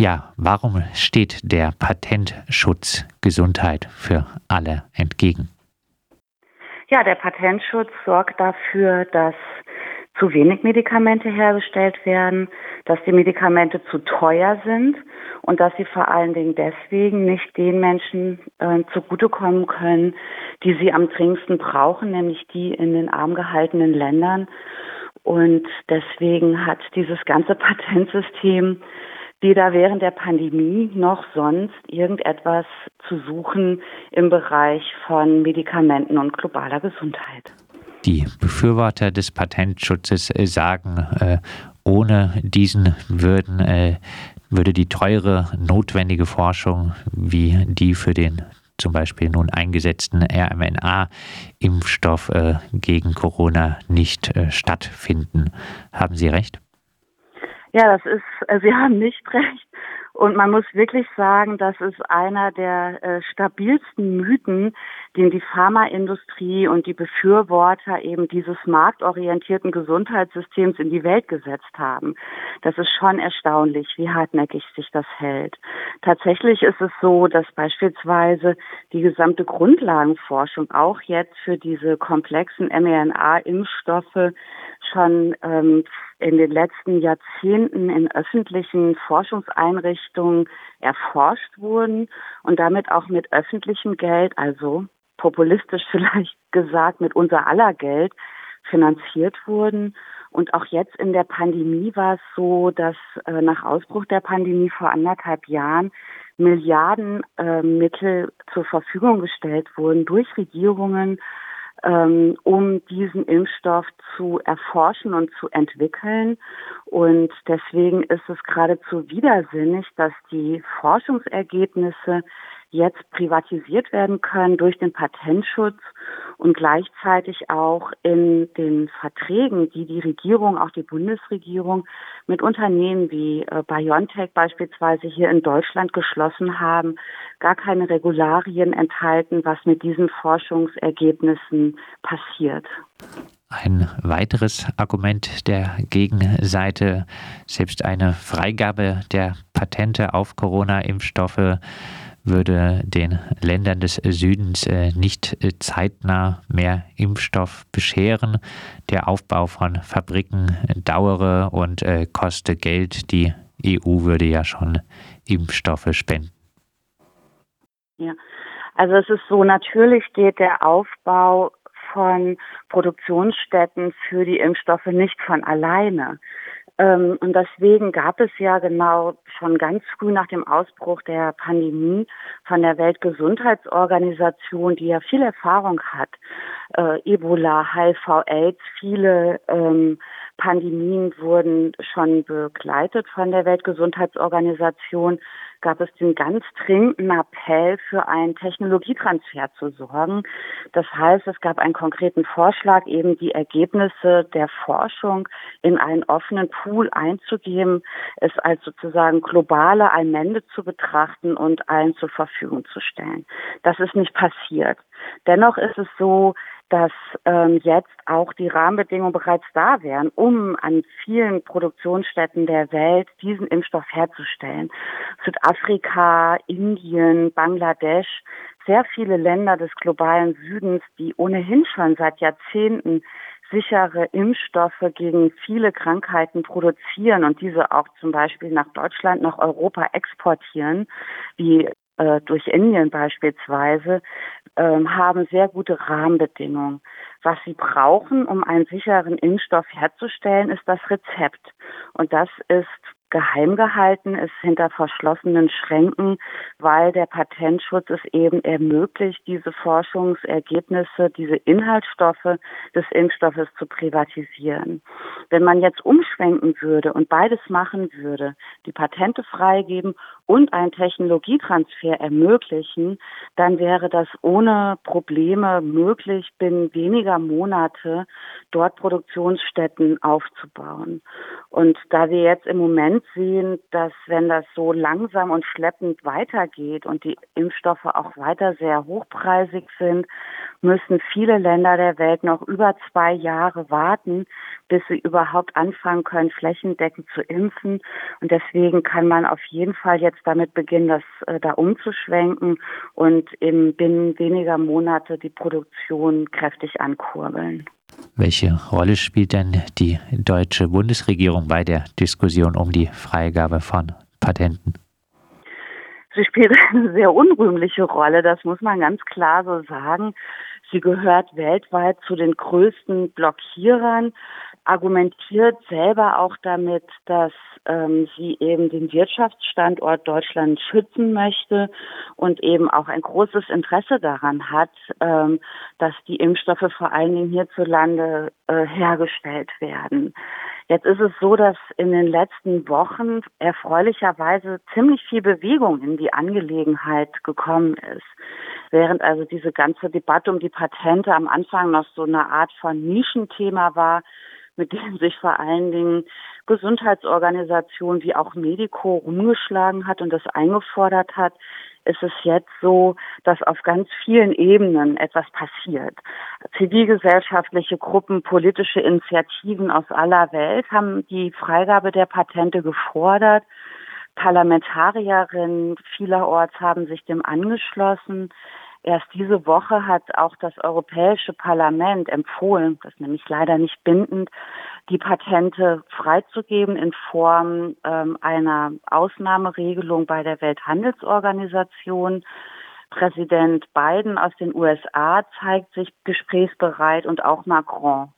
Ja, warum steht der Patentschutz Gesundheit für alle entgegen? Ja, der Patentschutz sorgt dafür, dass zu wenig Medikamente hergestellt werden, dass die Medikamente zu teuer sind und dass sie vor allen Dingen deswegen nicht den Menschen äh, zugutekommen können, die sie am dringendsten brauchen, nämlich die in den arm gehaltenen Ländern. Und deswegen hat dieses ganze Patentsystem weder während der Pandemie noch sonst irgendetwas zu suchen im Bereich von Medikamenten und globaler Gesundheit. Die Befürworter des Patentschutzes äh, sagen, äh, ohne diesen würden, äh, würde die teure notwendige Forschung wie die für den zum Beispiel nun eingesetzten RMNA-Impfstoff gegen Corona nicht stattfinden. Haben Sie recht? Ja, das ist, Sie haben nicht recht. Und man muss wirklich sagen, das ist einer der äh, stabilsten Mythen, den die Pharmaindustrie und die Befürworter eben dieses marktorientierten Gesundheitssystems in die Welt gesetzt haben. Das ist schon erstaunlich, wie hartnäckig sich das hält. Tatsächlich ist es so, dass beispielsweise die gesamte Grundlagenforschung auch jetzt für diese komplexen mRNA-Impfstoffe schon ähm, in den letzten Jahrzehnten in öffentlichen Forschungseinrichtungen erforscht wurden und damit auch mit öffentlichem Geld, also populistisch vielleicht gesagt, mit unser aller Geld finanziert wurden. Und auch jetzt in der Pandemie war es so, dass äh, nach Ausbruch der Pandemie vor anderthalb Jahren Milliarden äh, Mittel zur Verfügung gestellt wurden durch Regierungen ähm, um diesen Impfstoff zu erforschen und zu entwickeln. Und deswegen ist es geradezu widersinnig, dass die Forschungsergebnisse jetzt privatisiert werden können durch den Patentschutz und gleichzeitig auch in den Verträgen, die die Regierung, auch die Bundesregierung mit Unternehmen wie äh, BioNTech beispielsweise hier in Deutschland geschlossen haben, gar keine Regularien enthalten, was mit diesen Forschungsergebnissen passiert. Ein weiteres Argument der Gegenseite, selbst eine Freigabe der Patente auf Corona-Impfstoffe würde den Ländern des Südens äh, nicht äh, zeitnah mehr Impfstoff bescheren. Der Aufbau von Fabriken dauere und äh, koste Geld. Die EU würde ja schon Impfstoffe spenden. Ja, also es ist so, natürlich geht der Aufbau von Produktionsstätten für die Impfstoffe nicht von alleine. Ähm, und deswegen gab es ja genau schon ganz früh nach dem Ausbruch der Pandemie von der Weltgesundheitsorganisation, die ja viel Erfahrung hat, äh, Ebola, HIV, AIDS, viele ähm, Pandemien wurden schon begleitet von der Weltgesundheitsorganisation, gab es den ganz dringenden Appell für einen Technologietransfer zu sorgen. Das heißt, es gab einen konkreten Vorschlag, eben die Ergebnisse der Forschung in einen offenen Pool einzugeben, es als sozusagen globale Allmende zu betrachten und allen zur Verfügung zu stellen. Das ist nicht passiert. Dennoch ist es so, dass ähm, jetzt auch die Rahmenbedingungen bereits da wären, um an vielen Produktionsstätten der Welt diesen Impfstoff herzustellen. Südafrika, Indien, Bangladesch, sehr viele Länder des globalen Südens, die ohnehin schon seit Jahrzehnten sichere Impfstoffe gegen viele Krankheiten produzieren und diese auch zum Beispiel nach Deutschland, nach Europa exportieren, wie äh, durch Indien beispielsweise, haben sehr gute Rahmenbedingungen. Was sie brauchen, um einen sicheren Impfstoff herzustellen, ist das Rezept. Und das ist geheim gehalten ist hinter verschlossenen Schränken, weil der Patentschutz es eben ermöglicht, diese Forschungsergebnisse, diese Inhaltsstoffe des Impfstoffes zu privatisieren. Wenn man jetzt umschwenken würde und beides machen würde, die Patente freigeben und einen Technologietransfer ermöglichen, dann wäre das ohne Probleme möglich, binnen weniger Monate dort Produktionsstätten aufzubauen. Und da wir jetzt im Moment sehen, dass wenn das so langsam und schleppend weitergeht und die Impfstoffe auch weiter sehr hochpreisig sind, müssen viele Länder der Welt noch über zwei Jahre warten, bis sie überhaupt anfangen können, flächendeckend zu impfen. Und deswegen kann man auf jeden Fall jetzt damit beginnen, das äh, da umzuschwenken und im binnen weniger Monate die Produktion kräftig ankurbeln. Welche Rolle spielt denn die deutsche Bundesregierung bei der Diskussion um die Freigabe von Patenten? Sie spielt eine sehr unrühmliche Rolle, das muss man ganz klar so sagen. Sie gehört weltweit zu den größten Blockierern argumentiert selber auch damit, dass ähm, sie eben den Wirtschaftsstandort Deutschland schützen möchte und eben auch ein großes Interesse daran hat, ähm, dass die Impfstoffe vor allen Dingen hierzulande äh, hergestellt werden. Jetzt ist es so, dass in den letzten Wochen erfreulicherweise ziemlich viel Bewegung in die Angelegenheit gekommen ist. Während also diese ganze Debatte um die Patente am Anfang noch so eine Art von Nischenthema war, mit denen sich vor allen Dingen Gesundheitsorganisationen wie auch Medico rumgeschlagen hat und das eingefordert hat, ist es jetzt so, dass auf ganz vielen Ebenen etwas passiert. Zivilgesellschaftliche Gruppen, politische Initiativen aus aller Welt haben die Freigabe der Patente gefordert. Parlamentarierinnen vielerorts haben sich dem angeschlossen. Erst diese Woche hat auch das Europäische Parlament empfohlen, das ist nämlich leider nicht bindend, die Patente freizugeben in Form ähm, einer Ausnahmeregelung bei der Welthandelsorganisation. Präsident Biden aus den USA zeigt sich gesprächsbereit und auch Macron.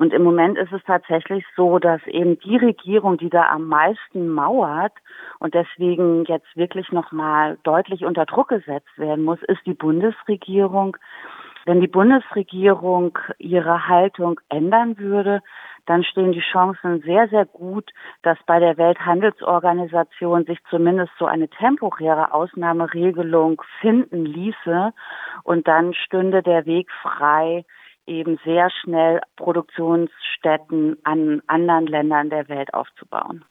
Und im Moment ist es tatsächlich so, dass eben die Regierung, die da am meisten mauert und deswegen jetzt wirklich nochmal deutlich unter Druck gesetzt werden muss, ist die Bundesregierung. Wenn die Bundesregierung ihre Haltung ändern würde, dann stehen die Chancen sehr, sehr gut, dass bei der Welthandelsorganisation sich zumindest so eine temporäre Ausnahmeregelung finden ließe und dann stünde der Weg frei, eben sehr schnell Produktionsstätten an anderen Ländern der Welt aufzubauen.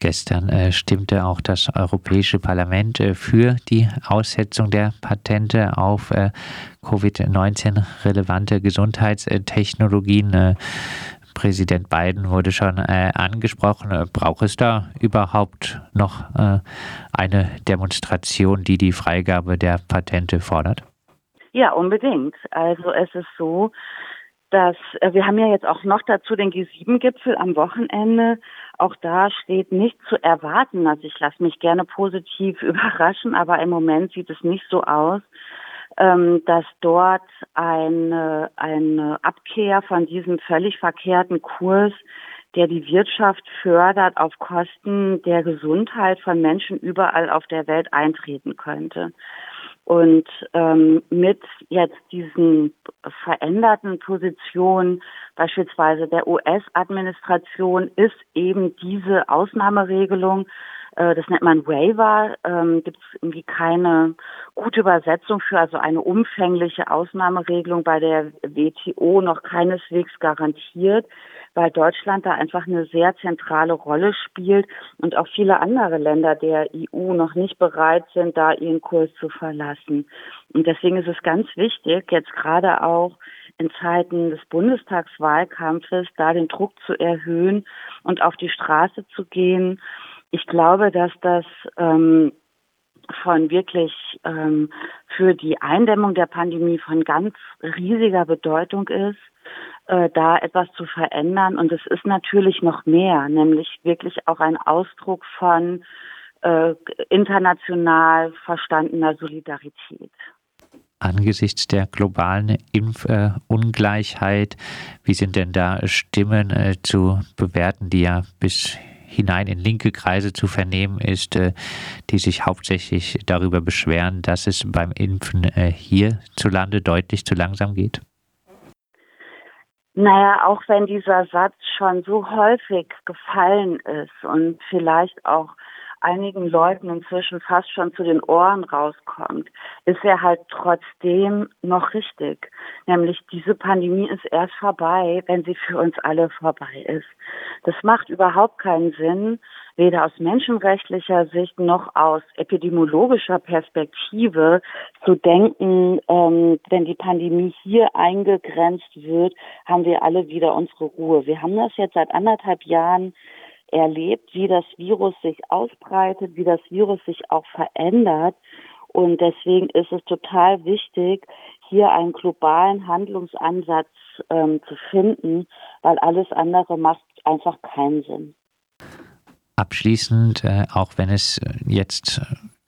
Gestern äh, stimmte auch das Europäische Parlament äh, für die Aussetzung der Patente auf äh, Covid-19 relevante Gesundheitstechnologien. Äh, Präsident Biden wurde schon äh, angesprochen. Äh, braucht es da überhaupt noch eine Demonstration, die die Freigabe der Patente fordert? Ja, unbedingt. Also es ist so, dass äh, wir haben ja jetzt auch noch dazu den G7-Gipfel am Wochenende. Auch da steht nicht zu erwarten. Also ich lasse mich gerne positiv überraschen, aber im Moment sieht es nicht so aus, ähm, dass dort eine, eine Abkehr von diesem völlig verkehrten Kurs, der die Wirtschaft fördert, auf Kosten der Gesundheit von Menschen überall auf der Welt eintreten könnte. Und ähm, mit jetzt diesen veränderten Positionen, beispielsweise der US-Administration, ist eben diese Ausnahmeregelung, das nennt man Waiver, ähm, gibt es irgendwie keine gute Übersetzung für, also eine umfängliche Ausnahmeregelung bei der WTO noch keineswegs garantiert weil Deutschland da einfach eine sehr zentrale Rolle spielt und auch viele andere Länder der EU noch nicht bereit sind, da ihren Kurs zu verlassen. Und deswegen ist es ganz wichtig, jetzt gerade auch in Zeiten des Bundestagswahlkampfes da den Druck zu erhöhen und auf die Straße zu gehen. Ich glaube, dass das ähm, von wirklich ähm, für die Eindämmung der Pandemie von ganz riesiger Bedeutung ist äh, da etwas zu verändern. Und es ist natürlich noch mehr, nämlich wirklich auch ein Ausdruck von äh, international verstandener Solidarität. Angesichts der globalen Impfungleichheit, wie sind denn da Stimmen äh, zu bewerten, die ja bis hinein in linke Kreise zu vernehmen ist, äh, die sich hauptsächlich darüber beschweren, dass es beim Impfen äh, hierzulande deutlich zu langsam geht? Naja, auch wenn dieser Satz schon so häufig gefallen ist und vielleicht auch einigen Leuten inzwischen fast schon zu den Ohren rauskommt, ist er halt trotzdem noch richtig. Nämlich diese Pandemie ist erst vorbei, wenn sie für uns alle vorbei ist. Das macht überhaupt keinen Sinn, weder aus menschenrechtlicher Sicht noch aus epidemiologischer Perspektive zu denken, ähm, wenn die Pandemie hier eingegrenzt wird, haben wir alle wieder unsere Ruhe. Wir haben das jetzt seit anderthalb Jahren erlebt, wie das Virus sich ausbreitet, wie das Virus sich auch verändert. Und deswegen ist es total wichtig, hier einen globalen Handlungsansatz ähm, zu finden, weil alles andere macht einfach keinen Sinn. Abschließend, äh, auch wenn es jetzt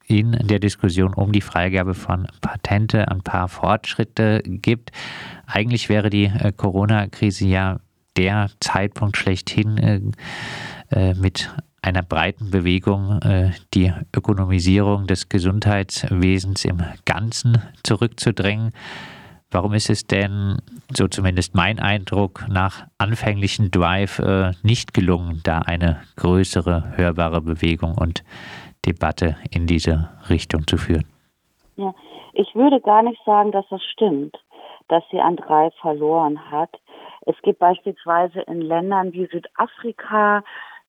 in der Diskussion um die Freigabe von Patente ein paar Fortschritte gibt, eigentlich wäre die äh, Corona-Krise ja der Zeitpunkt schlechthin äh, äh, mit einer breiten Bewegung äh, die Ökonomisierung des Gesundheitswesens im Ganzen zurückzudrängen. Warum ist es denn, so zumindest mein Eindruck, nach anfänglichen Drive äh, nicht gelungen, da eine größere, hörbare Bewegung und Debatte in diese Richtung zu führen? Ja, ich würde gar nicht sagen, dass das stimmt, dass sie an Drive verloren hat. Es gibt beispielsweise in Ländern wie Südafrika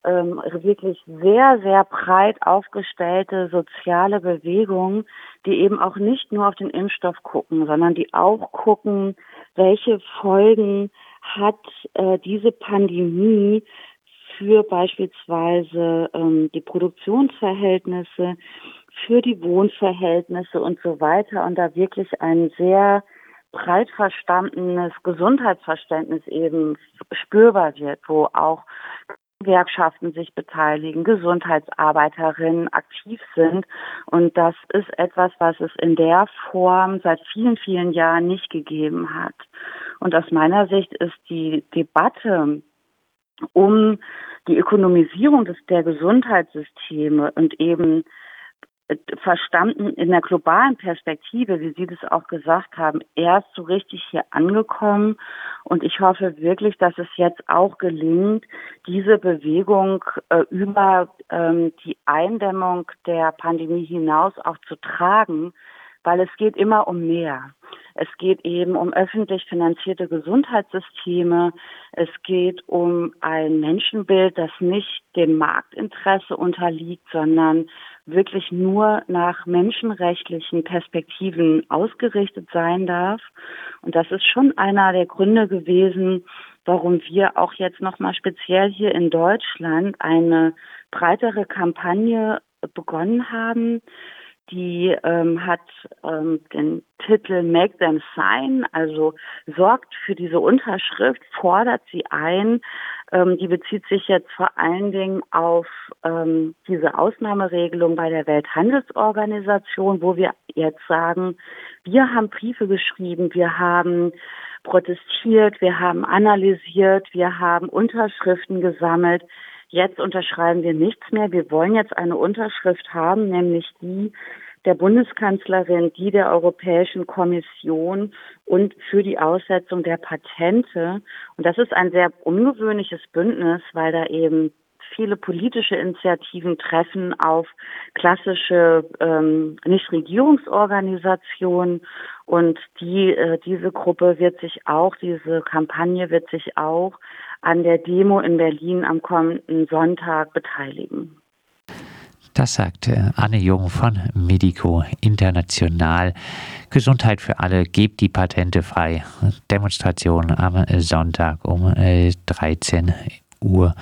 ähm, wirklich sehr, sehr breit aufgestellte soziale Bewegungen, die eben auch nicht nur auf den Impfstoff gucken, sondern die auch gucken, welche Folgen hat äh, diese Pandemie für beispielsweise ähm, die Produktionsverhältnisse, für die Wohnverhältnisse und so weiter. Und da wirklich ein sehr breit verstandenes Gesundheitsverständnis eben spürbar wird, wo auch Gewerkschaften sich beteiligen, Gesundheitsarbeiterinnen aktiv sind. Und das ist etwas, was es in der Form seit vielen, vielen Jahren nicht gegeben hat. Und aus meiner Sicht ist die Debatte um die Ökonomisierung des, der Gesundheitssysteme und eben verstanden in der globalen Perspektive, wie Sie das auch gesagt haben, erst so richtig hier angekommen. Und ich hoffe wirklich, dass es jetzt auch gelingt, diese Bewegung äh, über ähm, die Eindämmung der Pandemie hinaus auch zu tragen, weil es geht immer um mehr. Es geht eben um öffentlich finanzierte Gesundheitssysteme. Es geht um ein Menschenbild, das nicht dem Marktinteresse unterliegt, sondern wirklich nur nach menschenrechtlichen Perspektiven ausgerichtet sein darf. Und das ist schon einer der Gründe gewesen, warum wir auch jetzt nochmal speziell hier in Deutschland eine breitere Kampagne begonnen haben, die ähm, hat ähm, den Titel Make Them Sign, also sorgt für diese Unterschrift, fordert sie ein. Ähm, die bezieht sich jetzt vor allen Dingen auf ähm, diese Ausnahmeregelung bei der Welthandelsorganisation, wo wir jetzt sagen, wir haben Briefe geschrieben, wir haben protestiert, wir haben analysiert, wir haben Unterschriften gesammelt Jetzt unterschreiben wir nichts mehr. Wir wollen jetzt eine Unterschrift haben, nämlich die der Bundeskanzlerin, die der Europäischen Kommission und für die Aussetzung der Patente. Und das ist ein sehr ungewöhnliches Bündnis, weil da eben viele politische Initiativen treffen auf klassische ähm, Nichtregierungsorganisationen und die äh, diese Gruppe wird sich auch diese Kampagne wird sich auch an der Demo in Berlin am kommenden Sonntag beteiligen. Das sagt Anne Jung von Medico International. Gesundheit für alle, gebt die Patente frei. Demonstration am Sonntag um 13 Uhr.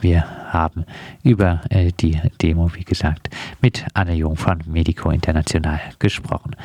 Wir haben über äh, die Demo, wie gesagt, mit Anne Jung von Medico International gesprochen.